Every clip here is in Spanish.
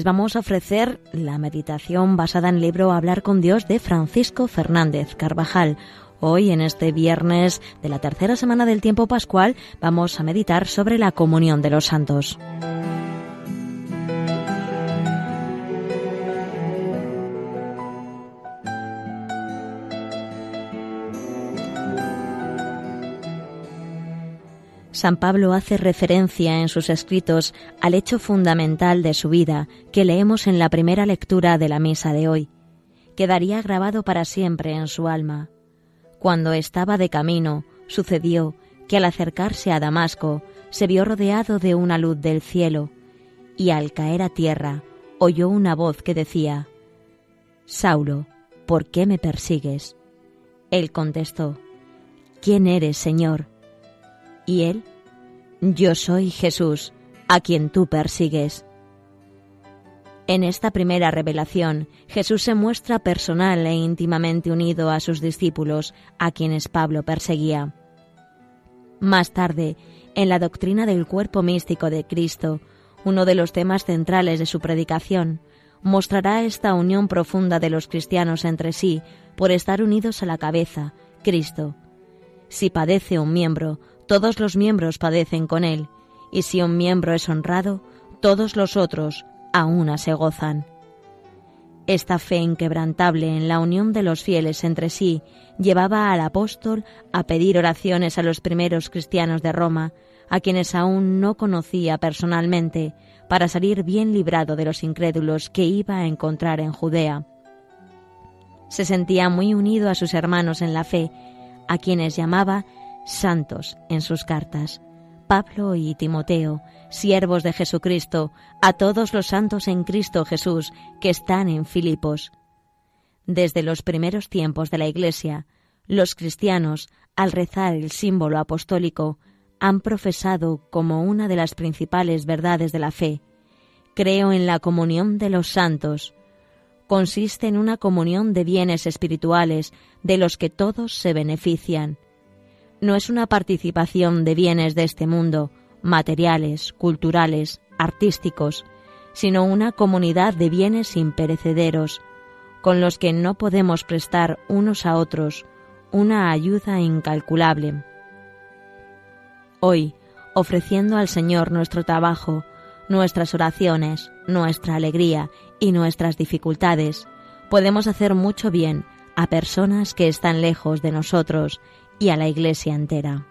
les vamos a ofrecer la meditación basada en el libro Hablar con Dios de Francisco Fernández Carvajal. Hoy, en este viernes de la tercera semana del tiempo pascual, vamos a meditar sobre la comunión de los santos. San Pablo hace referencia en sus escritos al hecho fundamental de su vida que leemos en la primera lectura de la misa de hoy. Quedaría grabado para siempre en su alma. Cuando estaba de camino, sucedió que al acercarse a Damasco se vio rodeado de una luz del cielo, y al caer a tierra oyó una voz que decía, Saulo, ¿por qué me persigues? Él contestó, ¿quién eres, Señor? Y él, Yo soy Jesús, a quien tú persigues. En esta primera revelación, Jesús se muestra personal e íntimamente unido a sus discípulos, a quienes Pablo perseguía. Más tarde, en la doctrina del cuerpo místico de Cristo, uno de los temas centrales de su predicación, mostrará esta unión profunda de los cristianos entre sí por estar unidos a la cabeza, Cristo. Si padece un miembro, todos los miembros padecen con él, y si un miembro es honrado, todos los otros a una se gozan. Esta fe inquebrantable en la unión de los fieles entre sí llevaba al apóstol a pedir oraciones a los primeros cristianos de Roma, a quienes aún no conocía personalmente, para salir bien librado de los incrédulos que iba a encontrar en Judea. Se sentía muy unido a sus hermanos en la fe, a quienes llamaba santos en sus cartas. Pablo y Timoteo, siervos de Jesucristo, a todos los santos en Cristo Jesús que están en Filipos. Desde los primeros tiempos de la Iglesia, los cristianos, al rezar el símbolo apostólico, han profesado como una de las principales verdades de la fe. Creo en la comunión de los santos. Consiste en una comunión de bienes espirituales de los que todos se benefician no es una participación de bienes de este mundo, materiales, culturales, artísticos, sino una comunidad de bienes imperecederos, con los que no podemos prestar unos a otros una ayuda incalculable. Hoy, ofreciendo al Señor nuestro trabajo, nuestras oraciones, nuestra alegría y nuestras dificultades, podemos hacer mucho bien a personas que están lejos de nosotros y a la Iglesia entera.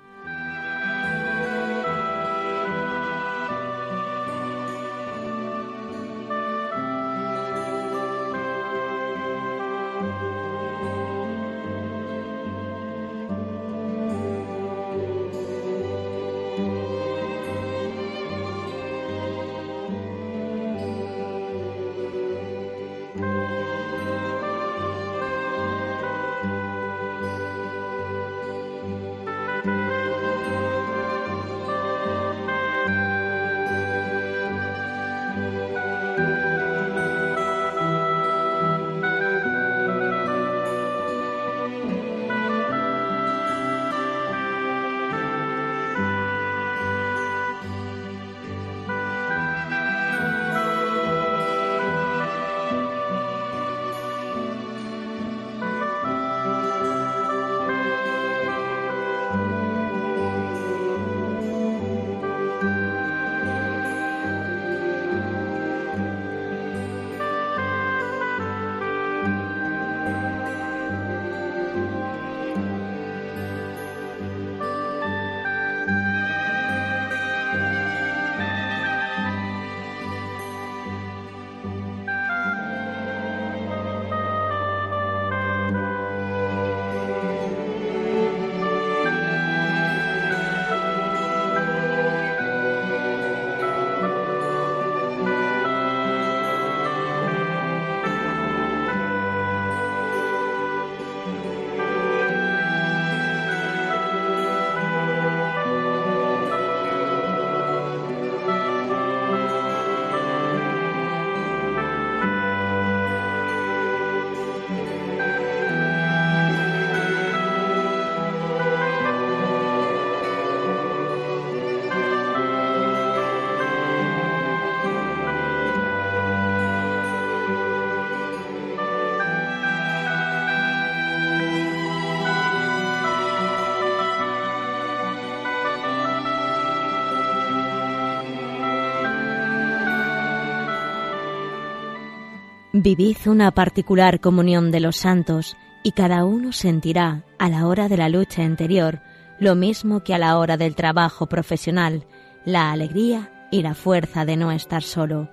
Vivid una particular comunión de los santos y cada uno sentirá a la hora de la lucha interior lo mismo que a la hora del trabajo profesional, la alegría y la fuerza de no estar solo.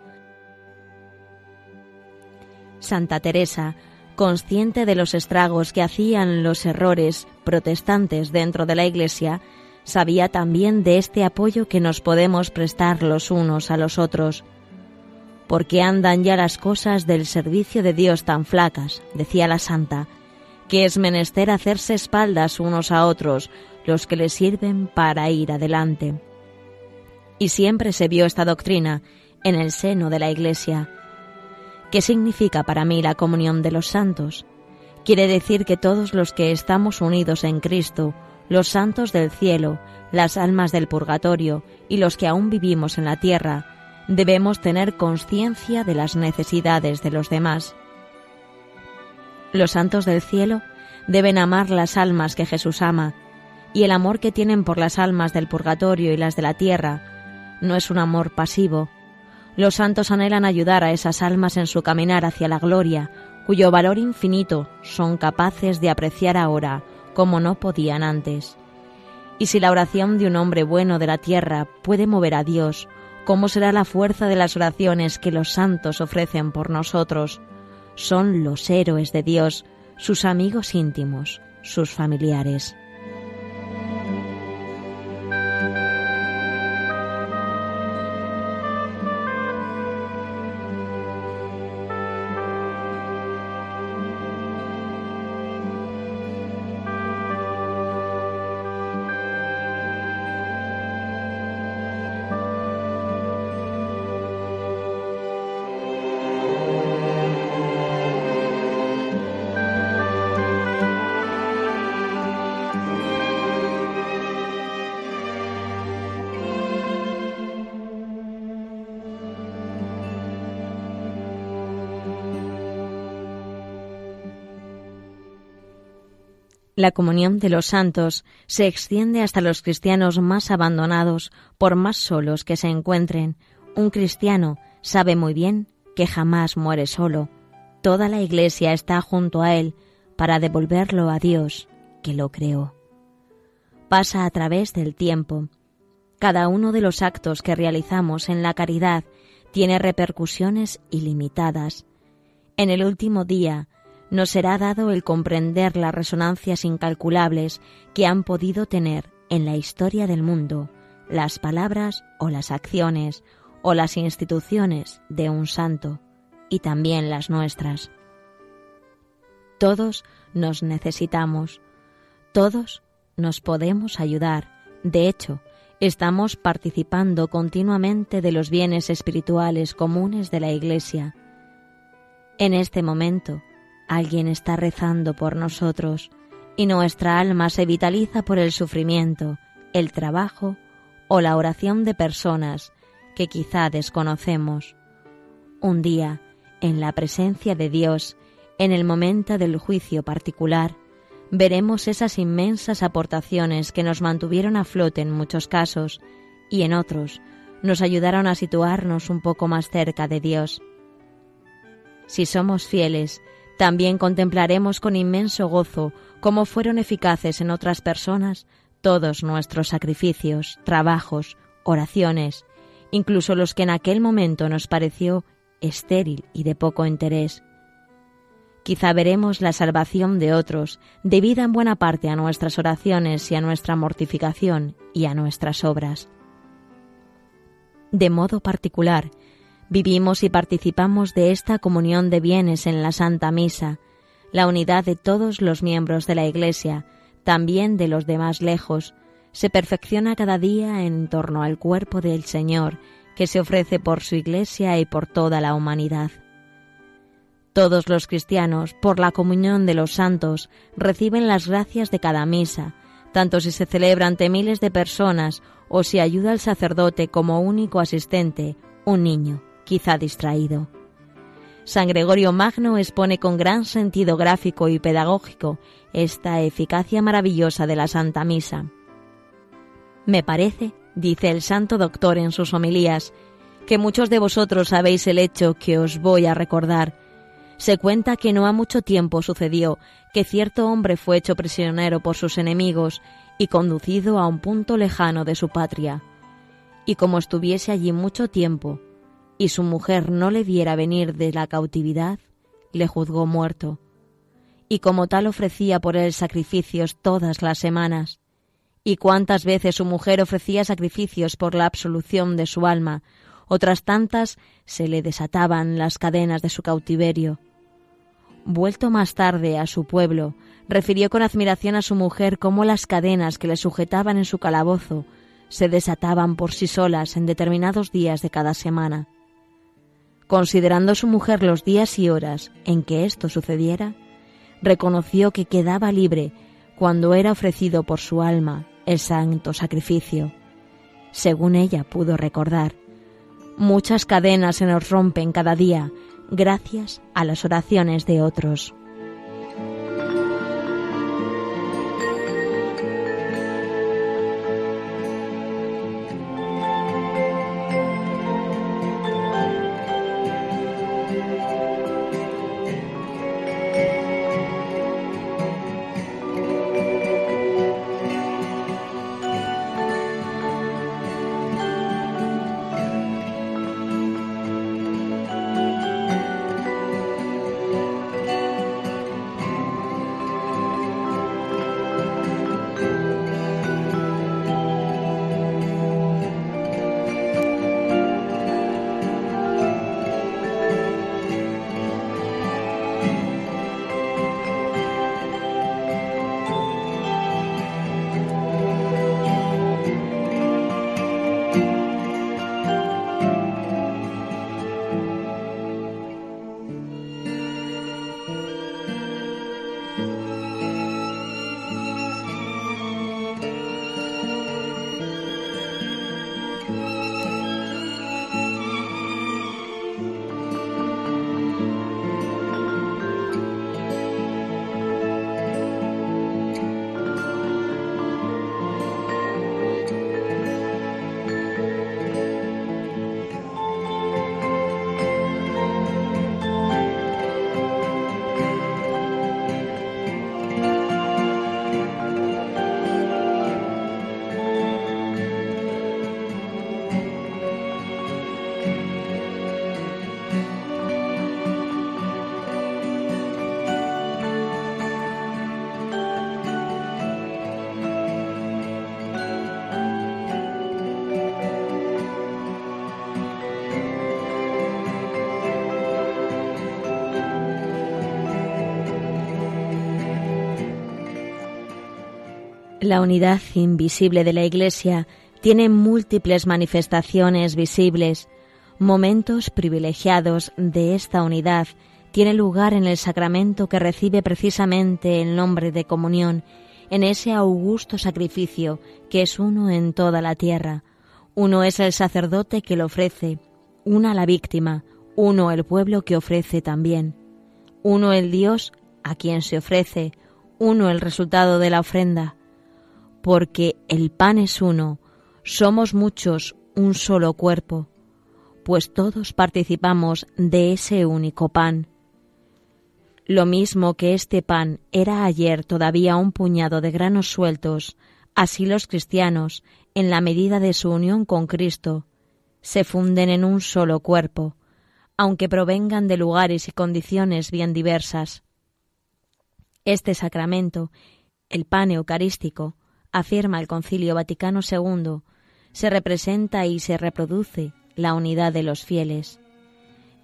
Santa Teresa, consciente de los estragos que hacían los errores protestantes dentro de la Iglesia, sabía también de este apoyo que nos podemos prestar los unos a los otros. Porque andan ya las cosas del servicio de Dios tan flacas, decía la santa, que es menester hacerse espaldas unos a otros los que le sirven para ir adelante. Y siempre se vio esta doctrina en el seno de la Iglesia. ¿Qué significa para mí la comunión de los santos? Quiere decir que todos los que estamos unidos en Cristo, los santos del cielo, las almas del purgatorio y los que aún vivimos en la tierra, debemos tener conciencia de las necesidades de los demás. Los santos del cielo deben amar las almas que Jesús ama, y el amor que tienen por las almas del purgatorio y las de la tierra no es un amor pasivo. Los santos anhelan ayudar a esas almas en su caminar hacia la gloria, cuyo valor infinito son capaces de apreciar ahora como no podían antes. Y si la oración de un hombre bueno de la tierra puede mover a Dios, ¿cómo será la fuerza de las oraciones que los santos ofrecen por nosotros? Son los héroes de Dios, sus amigos íntimos, sus familiares. La comunión de los santos se extiende hasta los cristianos más abandonados, por más solos que se encuentren. Un cristiano sabe muy bien que jamás muere solo. Toda la Iglesia está junto a él para devolverlo a Dios, que lo creó. Pasa a través del tiempo. Cada uno de los actos que realizamos en la caridad tiene repercusiones ilimitadas. En el último día, nos será dado el comprender las resonancias incalculables que han podido tener en la historia del mundo las palabras o las acciones o las instituciones de un santo y también las nuestras. Todos nos necesitamos, todos nos podemos ayudar. De hecho, estamos participando continuamente de los bienes espirituales comunes de la Iglesia. En este momento, Alguien está rezando por nosotros y nuestra alma se vitaliza por el sufrimiento, el trabajo o la oración de personas que quizá desconocemos. Un día, en la presencia de Dios, en el momento del juicio particular, veremos esas inmensas aportaciones que nos mantuvieron a flote en muchos casos y en otros nos ayudaron a situarnos un poco más cerca de Dios. Si somos fieles también contemplaremos con inmenso gozo cómo fueron eficaces en otras personas todos nuestros sacrificios, trabajos, oraciones, incluso los que en aquel momento nos pareció estéril y de poco interés. Quizá veremos la salvación de otros, debida en buena parte a nuestras oraciones y a nuestra mortificación y a nuestras obras. De modo particular, Vivimos y participamos de esta comunión de bienes en la Santa Misa, la unidad de todos los miembros de la Iglesia, también de los demás lejos, se perfecciona cada día en torno al cuerpo del Señor, que se ofrece por su Iglesia y por toda la humanidad. Todos los cristianos, por la comunión de los santos, reciben las gracias de cada misa, tanto si se celebra ante miles de personas o si ayuda al sacerdote como único asistente, un niño quizá distraído. San Gregorio Magno expone con gran sentido gráfico y pedagógico esta eficacia maravillosa de la Santa Misa. Me parece, dice el Santo Doctor en sus homilías, que muchos de vosotros sabéis el hecho que os voy a recordar, Se cuenta que no ha mucho tiempo sucedió que cierto hombre fue hecho prisionero por sus enemigos y conducido a un punto lejano de su patria. Y como estuviese allí mucho tiempo, y su mujer no le viera venir de la cautividad, le juzgó muerto. Y como tal ofrecía por él sacrificios todas las semanas. Y cuántas veces su mujer ofrecía sacrificios por la absolución de su alma, otras tantas se le desataban las cadenas de su cautiverio. Vuelto más tarde a su pueblo, refirió con admiración a su mujer cómo las cadenas que le sujetaban en su calabozo se desataban por sí solas en determinados días de cada semana. Considerando su mujer los días y horas en que esto sucediera, reconoció que quedaba libre cuando era ofrecido por su alma el santo sacrificio. Según ella pudo recordar, muchas cadenas se nos rompen cada día gracias a las oraciones de otros. La unidad invisible de la Iglesia tiene múltiples manifestaciones visibles. Momentos privilegiados de esta unidad tiene lugar en el sacramento que recibe precisamente el nombre de comunión, en ese augusto sacrificio que es uno en toda la tierra. Uno es el sacerdote que lo ofrece, una la víctima, uno el pueblo que ofrece también, uno el Dios a quien se ofrece, uno el resultado de la ofrenda, porque el pan es uno, somos muchos, un solo cuerpo, pues todos participamos de ese único pan. Lo mismo que este pan era ayer todavía un puñado de granos sueltos, así los cristianos, en la medida de su unión con Cristo, se funden en un solo cuerpo, aunque provengan de lugares y condiciones bien diversas. Este sacramento, el pan eucarístico, afirma el Concilio Vaticano II, se representa y se reproduce la unidad de los fieles.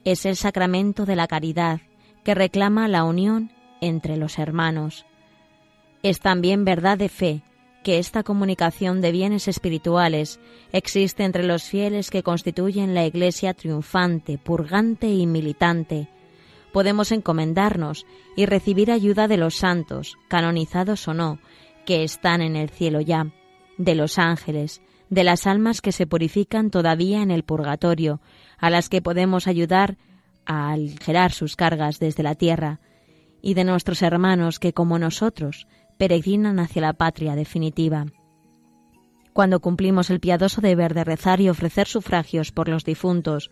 Es el sacramento de la caridad que reclama la unión entre los hermanos. Es también verdad de fe que esta comunicación de bienes espirituales existe entre los fieles que constituyen la Iglesia triunfante, purgante y militante. Podemos encomendarnos y recibir ayuda de los santos, canonizados o no, que están en el cielo ya, de los ángeles, de las almas que se purifican todavía en el purgatorio, a las que podemos ayudar a aligerar sus cargas desde la tierra, y de nuestros hermanos que, como nosotros, peregrinan hacia la patria definitiva. Cuando cumplimos el piadoso deber de rezar y ofrecer sufragios por los difuntos,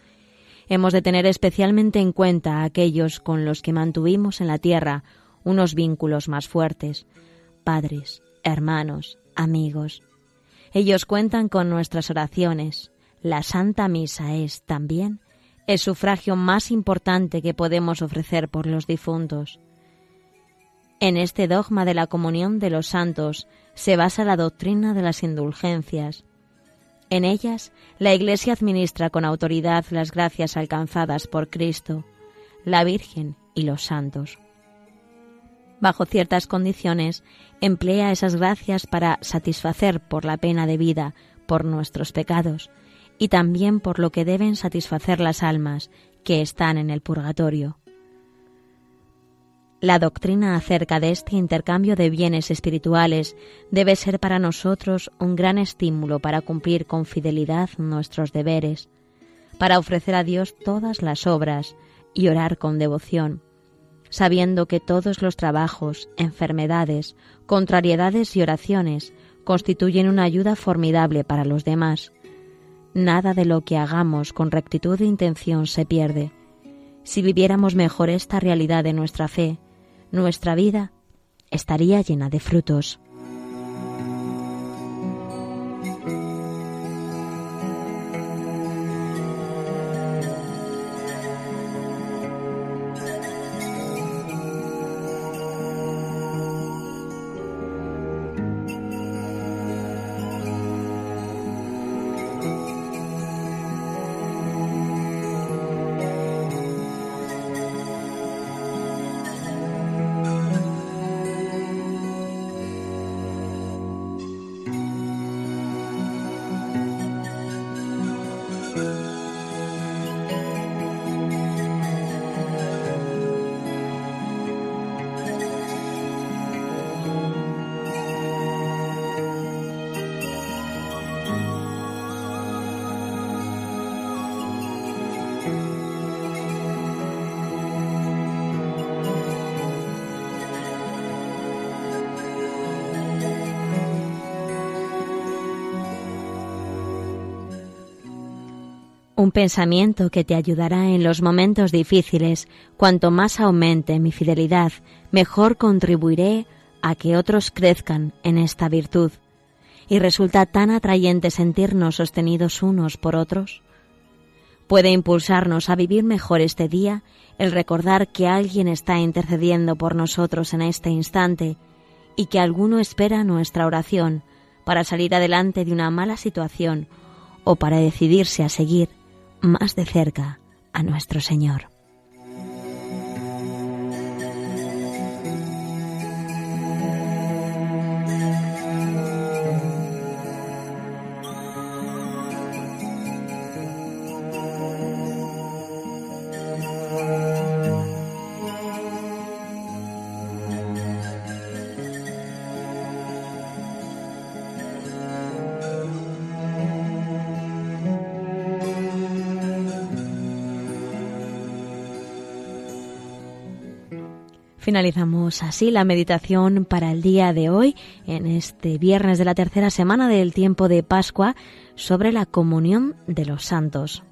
hemos de tener especialmente en cuenta a aquellos con los que mantuvimos en la tierra unos vínculos más fuertes, padres, hermanos, amigos. Ellos cuentan con nuestras oraciones. La Santa Misa es también el sufragio más importante que podemos ofrecer por los difuntos. En este dogma de la comunión de los santos se basa la doctrina de las indulgencias. En ellas, la Iglesia administra con autoridad las gracias alcanzadas por Cristo, la Virgen y los santos. Bajo ciertas condiciones, emplea esas gracias para satisfacer por la pena de vida por nuestros pecados y también por lo que deben satisfacer las almas que están en el purgatorio. La doctrina acerca de este intercambio de bienes espirituales debe ser para nosotros un gran estímulo para cumplir con fidelidad nuestros deberes, para ofrecer a Dios todas las obras y orar con devoción, sabiendo que todos los trabajos, enfermedades, contrariedades y oraciones constituyen una ayuda formidable para los demás Nada de lo que hagamos con rectitud de intención se pierde. Si viviéramos mejor esta realidad de nuestra fe, nuestra vida estaría llena de frutos. Un pensamiento que te ayudará en los momentos difíciles. Cuanto más aumente mi fidelidad, mejor contribuiré a que otros crezcan en esta virtud. Y resulta tan atrayente sentirnos sostenidos unos por otros. Puede impulsarnos a vivir mejor este día el recordar que alguien está intercediendo por nosotros en este instante y que alguno espera nuestra oración para salir adelante de una mala situación o para decidirse a seguir más de cerca a nuestro Señor. Finalizamos así la meditación para el día de hoy, en este viernes de la tercera semana del tiempo de Pascua, sobre la comunión de los santos.